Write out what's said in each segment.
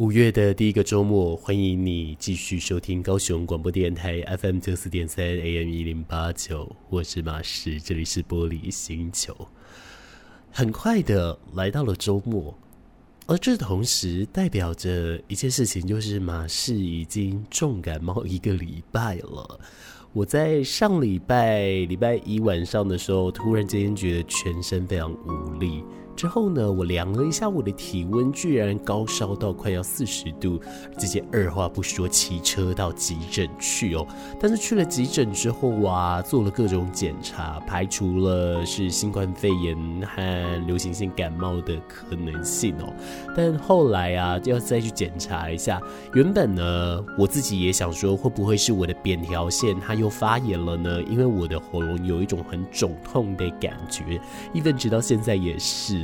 五月的第一个周末，欢迎你继续收听高雄广播电台 FM 九四点三 AM 一零八九，我是马士，这里是玻璃星球。很快的来到了周末，而这同时代表着一件事情，就是马氏已经重感冒一个礼拜了。我在上礼拜礼拜一晚上的时候，突然间觉得全身非常无力。之后呢，我量了一下我的体温，居然高烧到快要四十度，直接二话不说骑车到急诊去哦。但是去了急诊之后啊，做了各种检查，排除了是新冠肺炎和流行性感冒的可能性哦。但后来啊，要再去检查一下。原本呢，我自己也想说，会不会是我的扁桃腺它又发炎了呢？因为我的喉咙有一种很肿痛的感觉，even 直到现在也是。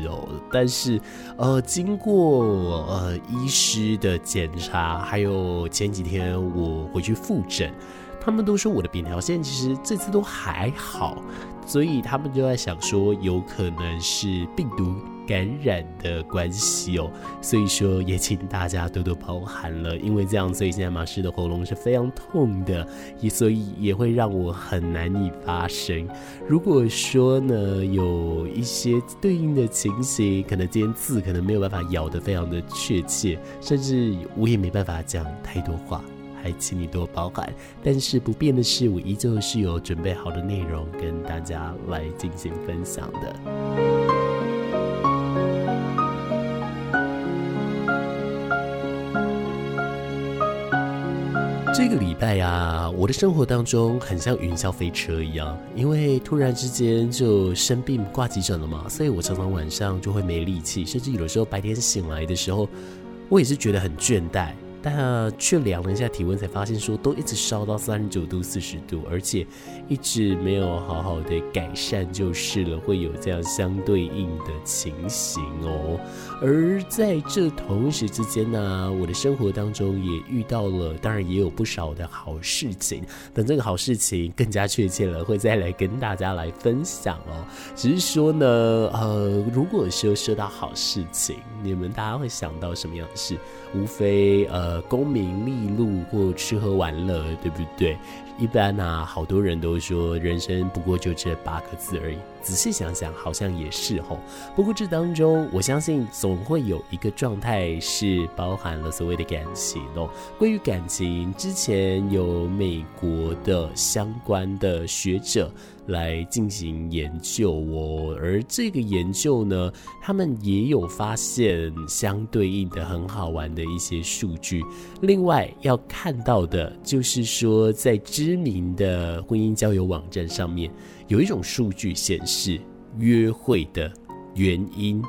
但是，呃，经过呃医师的检查，还有前几天我回去复诊，他们都说我的扁桃腺其实这次都还好，所以他们就在想说，有可能是病毒。感染的关系哦，所以说也请大家多多包涵了，因为这样，所以现在马氏的喉咙是非常痛的，也所以也会让我很难以发声。如果说呢，有一些对应的情形，可能今天字可能没有办法咬得非常的确切，甚至我也没办法讲太多话，还请你多包涵。但是不变的是，我依旧是有准备好的内容跟大家来进行分享的。这个礼拜啊，我的生活当中很像云霄飞车一样，因为突然之间就生病挂急诊了嘛，所以我常常晚上就会没力气，甚至有的时候白天醒来的时候，我也是觉得很倦怠。但却量了一下体温，才发现说都一直烧到三十九度、四十度，而且一直没有好好的改善，就是了，会有这样相对应的情形哦。而在这同时之间呢，我的生活当中也遇到了，当然也有不少的好事情。等这个好事情更加确切了，会再来跟大家来分享哦。只是说呢，呃，如果说说到好事情，你们大家会想到什么样的事？无非呃。呃，功名利禄或吃喝玩乐，对不对？一般啊，好多人都说人生不过就这八个字而已。仔细想想，好像也是吼。不过这当中，我相信总会有一个状态是包含了所谓的感情哦。关于感情，之前有美国的相关的学者来进行研究哦，而这个研究呢，他们也有发现相对应的很好玩的一些数据。另外要看到的就是说，在知名的婚姻交友网站上面，有一种数据显示，约会的原因。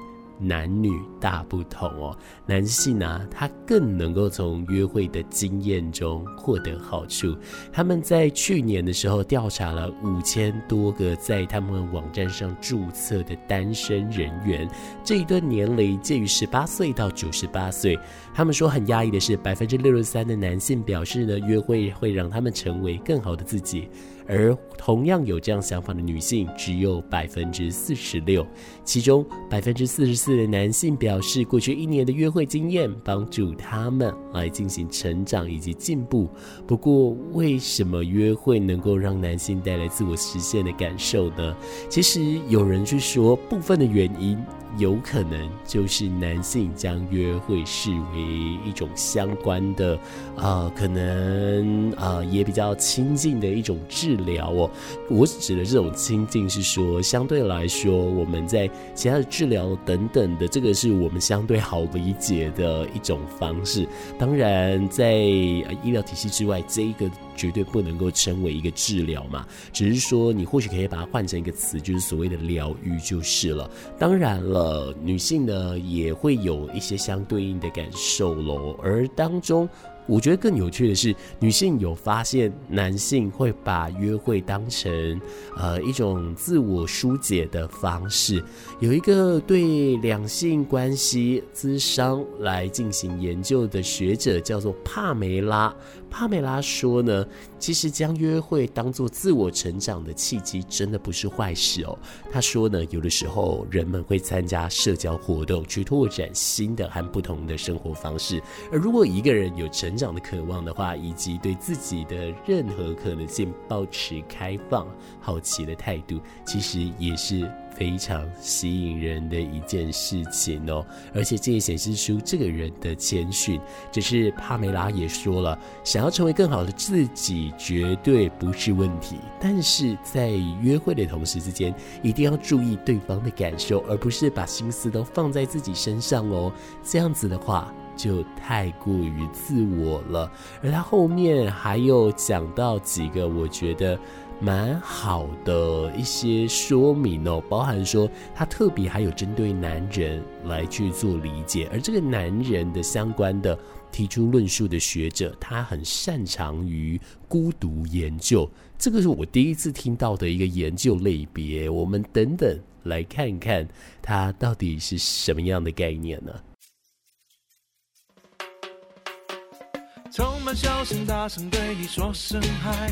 男女大不同哦，男性啊，他更能够从约会的经验中获得好处。他们在去年的时候调查了五千多个在他们网站上注册的单身人员，这一段年龄介于十八岁到九十八岁。他们说很压抑的是，百分之六十三的男性表示呢，约会会让他们成为更好的自己。而同样有这样想法的女性只有百分之四十六，其中百分之四十四的男性表示，过去一年的约会经验帮助他们来进行成长以及进步。不过，为什么约会能够让男性带来自我实现的感受呢？其实有人去说，部分的原因。有可能就是男性将约会视为一种相关的，呃，可能呃也比较亲近的一种治疗哦。我指的这种亲近是说，相对来说，我们在其他的治疗等等的，这个是我们相对好理解的一种方式。当然，在医疗体系之外，这一个。绝对不能够称为一个治疗嘛，只是说你或许可以把它换成一个词，就是所谓的疗愈就是了。当然了，女性呢也会有一些相对应的感受喽，而当中我觉得更有趣的是，女性有发现男性会把约会当成呃一种自我疏解的方式。有一个对两性关系咨商来进行研究的学者叫做帕梅拉。帕梅拉说呢，其实将约会当作自我成长的契机，真的不是坏事哦。他说呢，有的时候人们会参加社交活动，去拓展新的和不同的生活方式。而如果一个人有成长的渴望的话，以及对自己的任何可能性保持开放、好奇的态度，其实也是。非常吸引人的一件事情哦，而且这也显示出这个人的谦逊。只是帕梅拉也说了，想要成为更好的自己，绝对不是问题。但是在约会的同时之间，一定要注意对方的感受，而不是把心思都放在自己身上哦。这样子的话，就太过于自我了。而他后面还有讲到几个，我觉得。蛮好的一些说明哦，包含说他特别还有针对男人来去做理解，而这个男人的相关的提出论述的学者，他很擅长于孤独研究，这个是我第一次听到的一个研究类别。我们等等来看看他到底是什么样的概念呢？充满笑声，大声对你说声嗨。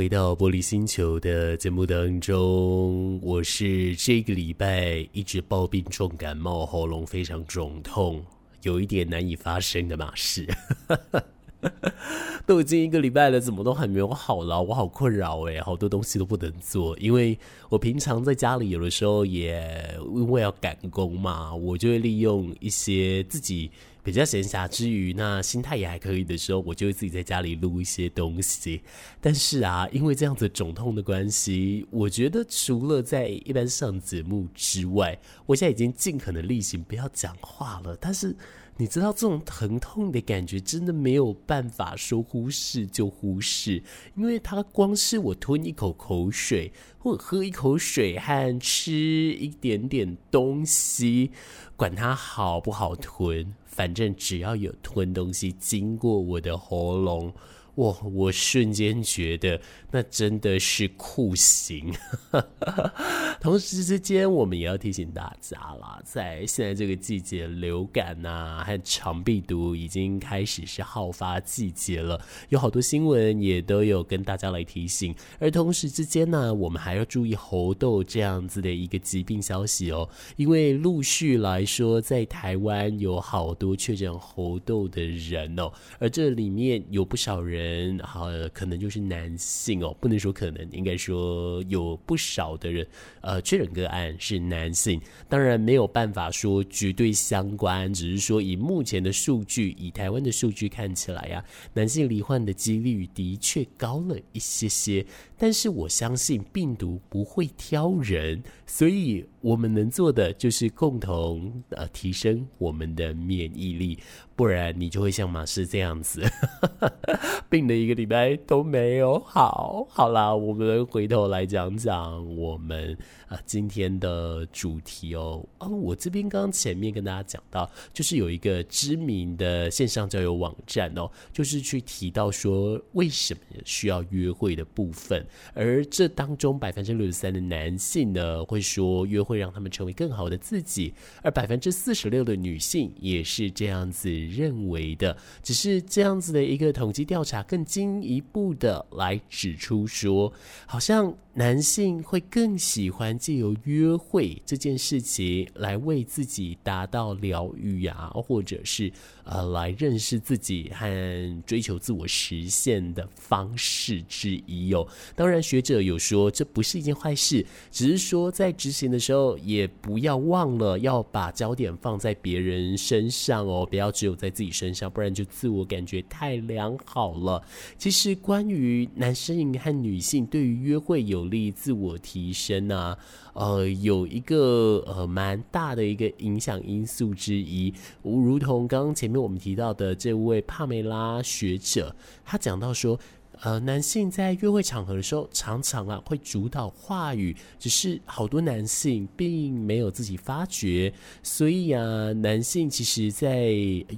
回到玻璃星球的节目当中，我是这个礼拜一直抱病重感冒，喉咙非常肿痛，有一点难以发声的马士。都已经一个礼拜了，怎么都还没有好了？我好困扰哎，好多东西都不能做，因为我平常在家里有的时候也因为要赶工嘛，我就会利用一些自己。比较闲暇之余，那心态也还可以的时候，我就会自己在家里录一些东西。但是啊，因为这样子肿痛的关系，我觉得除了在一般上节目之外，我现在已经尽可能例行不要讲话了。但是你知道，这种疼痛的感觉真的没有办法说忽视就忽视，因为它光是我吞一口口水，或者喝一口水和吃一点点东西，管它好不好吞。反正只要有吞东西经过我的喉咙。我我瞬间觉得那真的是酷刑。同时之间，我们也要提醒大家啦，在现在这个季节，流感呐、啊、和肠病毒已经开始是好发季节了，有好多新闻也都有跟大家来提醒。而同时之间呢，我们还要注意猴痘这样子的一个疾病消息哦，因为陆续来说，在台湾有好多确诊猴痘的人哦，而这里面有不少人。人好，可能就是男性哦，不能说可能，应该说有不少的人，呃，确诊个案是男性，当然没有办法说绝对相关，只是说以目前的数据，以台湾的数据看起来呀，男性罹患的几率的确高了一些些，但是我相信病毒不会挑人，所以我们能做的就是共同呃提升我们的免疫力。不然你就会像马士这样子，病了一个礼拜都没有好。好啦，我们回头来讲讲我们啊今天的主题哦。哦，我这边刚前面跟大家讲到，就是有一个知名的线上交友网站哦，就是去提到说为什么需要约会的部分，而这当中百分之六十三的男性呢会说约会让他们成为更好的自己，而百分之四十六的女性也是这样子。认为的，只是这样子的一个统计调查，更进一步的来指出说，好像。男性会更喜欢借由约会这件事情来为自己达到疗愈呀，或者是呃来认识自己和追求自我实现的方式之一哦。当然，学者有说这不是一件坏事，只是说在执行的时候也不要忘了要把焦点放在别人身上哦，不要只有在自己身上，不然就自我感觉太良好了。其实关于男性和女性对于约会有努力、自我提升啊，呃，有一个呃蛮大的一个影响因素之一。如同刚刚前面我们提到的这位帕梅拉学者，他讲到说。呃，男性在约会场合的时候，常常啊会主导话语，只是好多男性并没有自己发觉，所以啊，男性其实在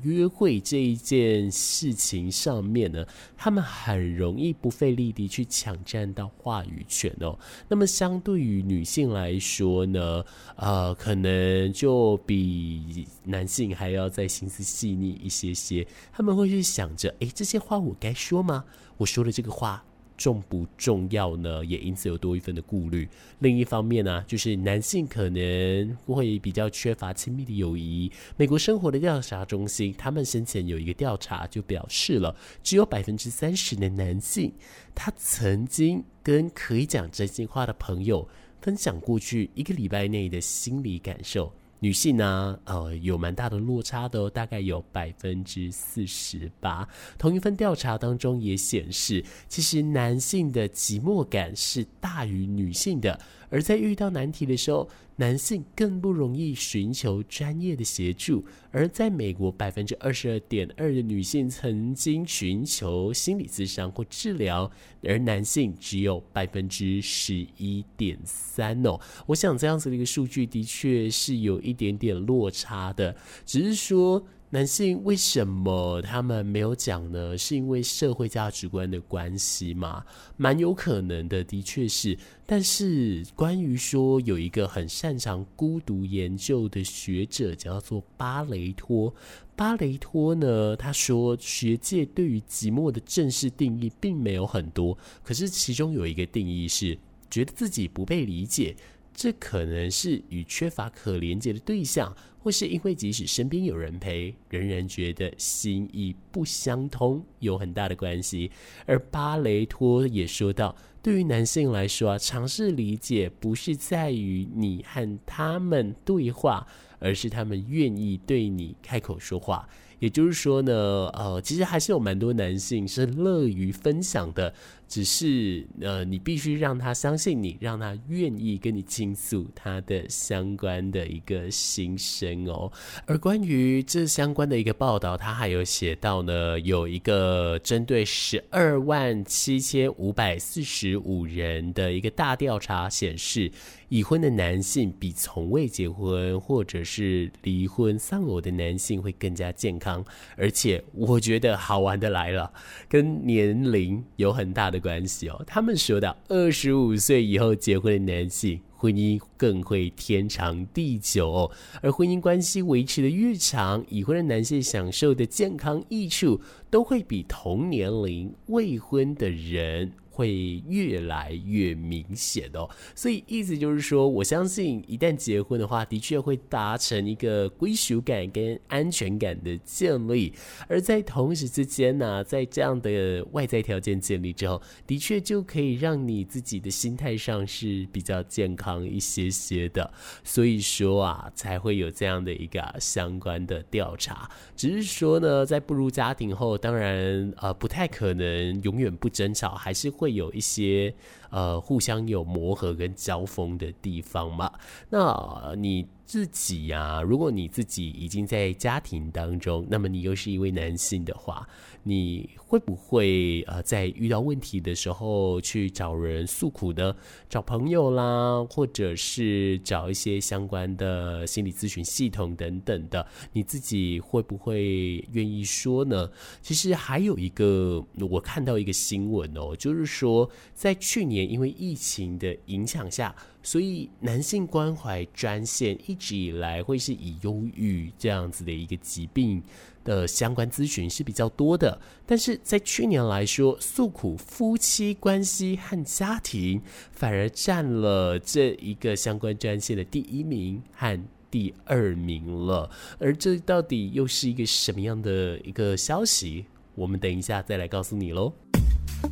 约会这一件事情上面呢，他们很容易不费力地去抢占到话语权哦。那么相对于女性来说呢，呃，可能就比男性还要再心思细腻一些些，他们会去想着，诶，这些话我该说吗？我说的这个话重不重要呢？也因此有多一份的顾虑。另一方面呢、就是男性可能会比较缺乏亲密的友谊。美国生活的调查中心，他们先前有一个调查就表示了，只有百分之三十的男性，他曾经跟可以讲真心话的朋友分享过去一个礼拜内的心理感受。女性呢，呃，有蛮大的落差的，大概有百分之四十八。同一份调查当中也显示，其实男性的寂寞感是大于女性的。而在遇到难题的时候，男性更不容易寻求专业的协助。而在美国，百分之二十二点二的女性曾经寻求心理咨商或治疗，而男性只有百分之十一点三哦。我想这样子的一个数据的确是有一点点落差的，只是说。男性为什么他们没有讲呢？是因为社会价值观的关系吗？蛮有可能的，的确是。但是关于说有一个很擅长孤独研究的学者叫做巴雷托，巴雷托呢，他说学界对于寂寞的正式定义并没有很多，可是其中有一个定义是觉得自己不被理解。这可能是与缺乏可连接的对象，或是因为即使身边有人陪，仍然觉得心意不相通，有很大的关系。而巴雷托也说到，对于男性来说啊，尝试理解不是在于你和他们对话，而是他们愿意对你开口说话。也就是说呢，呃，其实还是有蛮多男性是乐于分享的。只是呃，你必须让他相信你，让他愿意跟你倾诉他的相关的一个心声哦。而关于这相关的一个报道，他还有写到呢，有一个针对十二万七千五百四十五人的一个大调查显示，已婚的男性比从未结婚或者是离婚丧偶的男性会更加健康。而且我觉得好玩的来了，跟年龄有很大的。关系哦，他们说到二十五岁以后结婚的男性，婚姻更会天长地久哦。而婚姻关系维持的越长，已婚的男性享受的健康益处，都会比同年龄未婚的人。会越来越明显哦，所以意思就是说，我相信一旦结婚的话，的确会达成一个归属感跟安全感的建立，而在同时之间呢、在这样的外在条件建立之后，的确就可以让你自己的心态上是比较健康一些些的，所以说啊，才会有这样的一个相关的调查。只是说呢，在步入家庭后，当然呃不太可能永远不争吵，还是。会有一些呃互相有磨合跟交锋的地方嘛？那你自己呀、如果你自己已经在家庭当中，那么你又是一位男性的话，你会不会呃在遇到问题的时候去找人诉苦呢？找朋友啦，或者是找一些相关的心理咨询系统等等的，你自己会不会愿意说呢？其实还有一个，我看到一个新闻哦，就是说在去年因为疫情的影响下。所以，男性关怀专线一直以来会是以忧郁这样子的一个疾病的相关咨询是比较多的。但是在去年来说，诉苦夫妻关系和家庭反而占了这一个相关专线的第一名和第二名了。而这到底又是一个什么样的一个消息？我们等一下再来告诉你喽。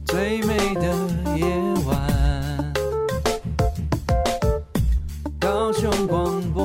最美的夜晚。高雄广播。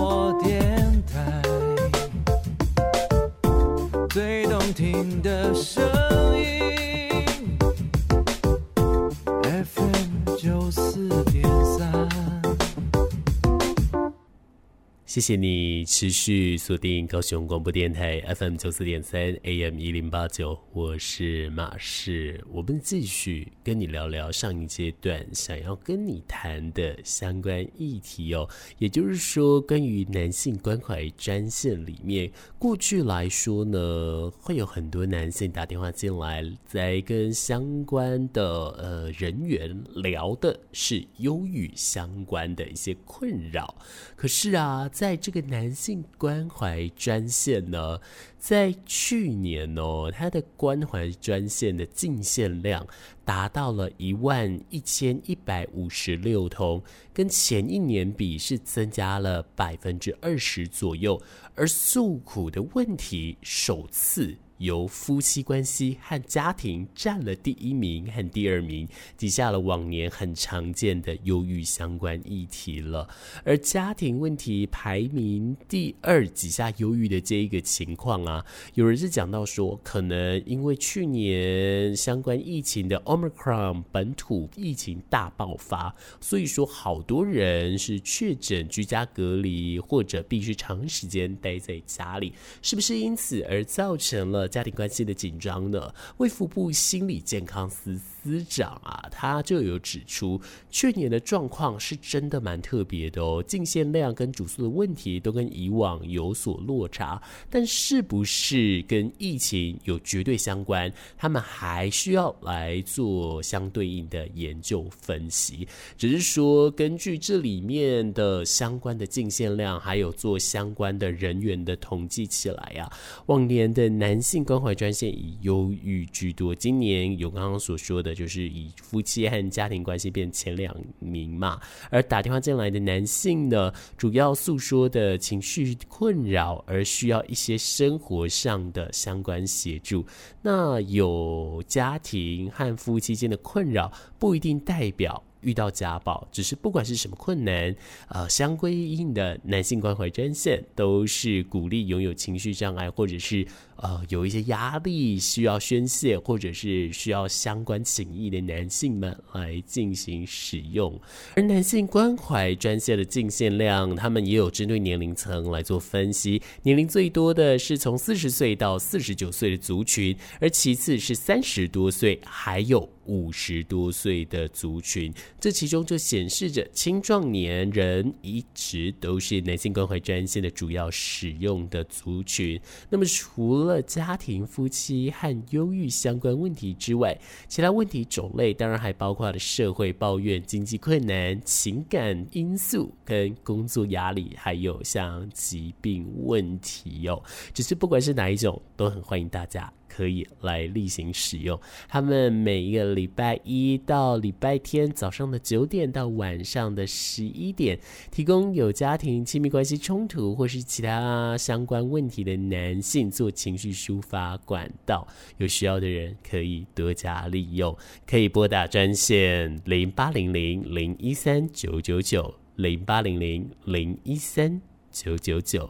谢谢你持续锁定高雄广播电台 FM 九四点三 AM 一零八九，我是马氏，我们继续跟你聊聊上一阶段想要跟你谈的相关议题哦，也就是说，关于男性关怀专线里面，过去来说呢，会有很多男性打电话进来，在跟相关的呃人员聊的是忧郁相关的一些困扰，可是啊，在在这个男性关怀专线呢，在去年哦，它的关怀专线的进线量达到了一万一千一百五十六通，跟前一年比是增加了百分之二十左右，而诉苦的问题首次。由夫妻关系和家庭占了第一名和第二名，挤下了往年很常见的忧郁相关议题了。而家庭问题排名第二，挤下忧郁的这一个情况啊，有人是讲到说，可能因为去年相关疫情的 Omicron 本土疫情大爆发，所以说好多人是确诊居家隔离，或者必须长时间待在家里，是不是因此而造成了家庭关系的紧张呢？卫福部心理健康司司长啊，他就有指出，去年的状况是真的蛮特别的哦，进线量跟主诉的问题都跟以往有所落差，但是不是跟疫情有绝对相关？他们还需要来做相对应的研究分析。只是说，根据这里面的相关的进线量，还有做相关的人员的统计起来啊，往年的男性关怀专线以忧郁居多，今年有刚刚所说的。就是以夫妻和家庭关系变前两名嘛，而打电话进来的男性呢，主要诉说的情绪困扰，而需要一些生活上的相关协助。那有家庭和夫妻间的困扰，不一定代表。遇到家暴，只是不管是什么困难，呃，相规应的男性关怀专线都是鼓励拥有情绪障碍或者是呃有一些压力需要宣泄，或者是需要相关情谊的男性们来进行使用。而男性关怀专线的进线量，他们也有针对年龄层来做分析，年龄最多的是从四十岁到四十九岁的族群，而其次是三十多岁，还有。五十多岁的族群，这其中就显示着青壮年人一直都是男性关怀专线的主要使用的族群。那么，除了家庭、夫妻和忧郁相关问题之外，其他问题种类当然还包括了社会抱怨、经济困难、情感因素跟工作压力，还有像疾病问题哟。只是不管是哪一种，都很欢迎大家。可以来例行使用。他们每一个礼拜一到礼拜天早上的九点到晚上的十一点，提供有家庭亲密关系冲突或是其他相关问题的男性做情绪抒发管道。有需要的人可以多加利用，可以拨打专线零八零零零一三九九九零八零零零一三九九九。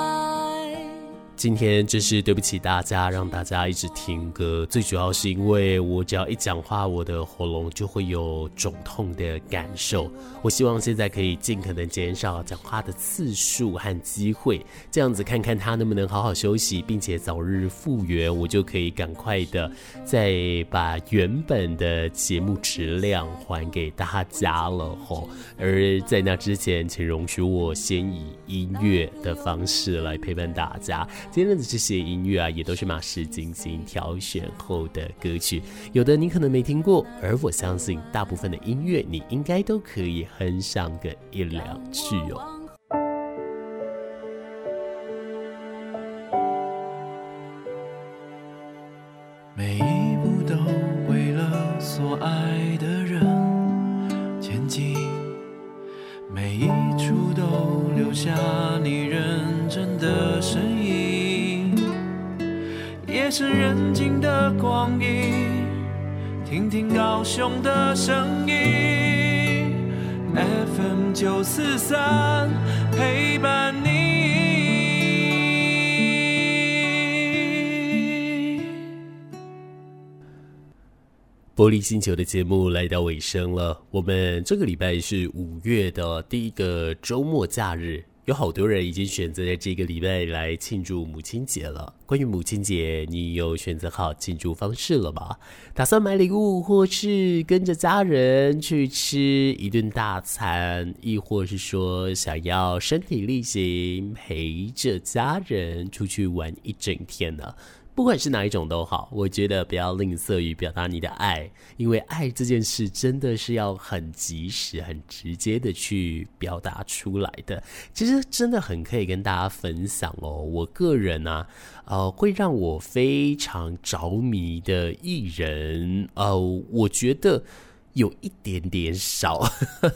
今天真是对不起大家，让大家一直听歌。最主要是因为我只要一讲话，我的喉咙就会有肿痛的感受。我希望现在可以尽可能减少讲话的次数和机会，这样子看看他能不能好好休息，并且早日复原，我就可以赶快的再把原本的节目质量还给大家了吼。而在那之前，请容许我先以音乐的方式来陪伴大家。今天的这些音乐啊，也都是马氏精心挑选后的歌曲，有的你可能没听过，而我相信大部分的音乐你应该都可以哼上个一两句哦。夜深人静的光阴，听听高雄的声音，FM 九四三陪伴你。玻璃星球的节目来到尾声了。我们这个礼拜是五月的第一个周末假日，有好多人已经选择在这个礼拜来庆祝母亲节了。关于母亲节，你有选择好庆祝方式了吗？打算买礼物，或是跟着家人去吃一顿大餐，亦或是说想要身体力行，陪着家人出去玩一整天呢？不管是哪一种都好，我觉得不要吝啬于表达你的爱，因为爱这件事真的是要很及时、很直接的去表达出来的。其实真的很可以跟大家分享哦。我个人呢、啊，呃，会让我非常着迷的艺人，呃，我觉得。有一点点少，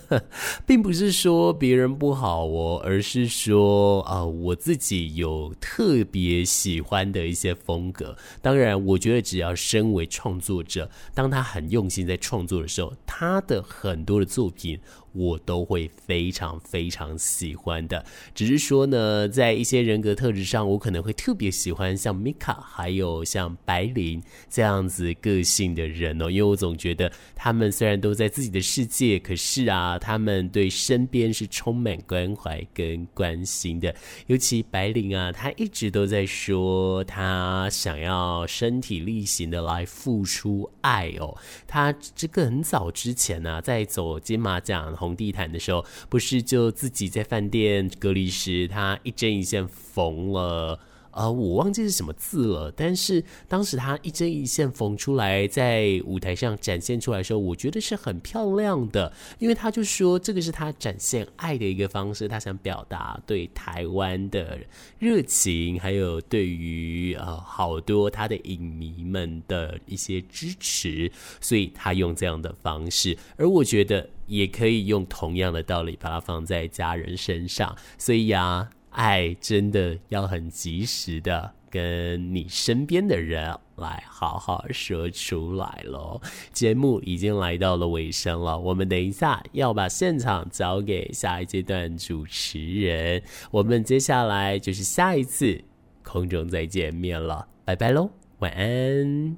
并不是说别人不好哦，而是说啊、我自己有特别喜欢的一些风格。当然，我觉得只要身为创作者，当他很用心在创作的时候，他的很多的作品。我都会非常非常喜欢的，只是说呢，在一些人格特质上，我可能会特别喜欢像 Mika，还有像白灵这样子个性的人哦，因为我总觉得他们虽然都在自己的世界，可是啊，他们对身边是充满关怀跟关心的。尤其白灵啊，他一直都在说他想要身体力行的来付出爱哦。他这个很早之前呢、在走金马奖。红地毯的时候，不是就自己在饭店隔离时，他一针一线缝了。呃，我忘记是什么字了，但是当时他一针一线缝出来，在舞台上展现出来的时候，我觉得是很漂亮的，因为他就说这个是他展现爱的一个方式，他想表达对台湾的热情，还有对于呃好多他的影迷们的一些支持，所以他用这样的方式，而我觉得也可以用同样的道理把它放在家人身上，所以呀、啊。爱真的要很及时的跟你身边的人来好好说出来喽。节目已经来到了尾声了，我们等一下要把现场交给下一阶段主持人，我们接下来就是下一次空中再见面了，拜拜喽，晚安。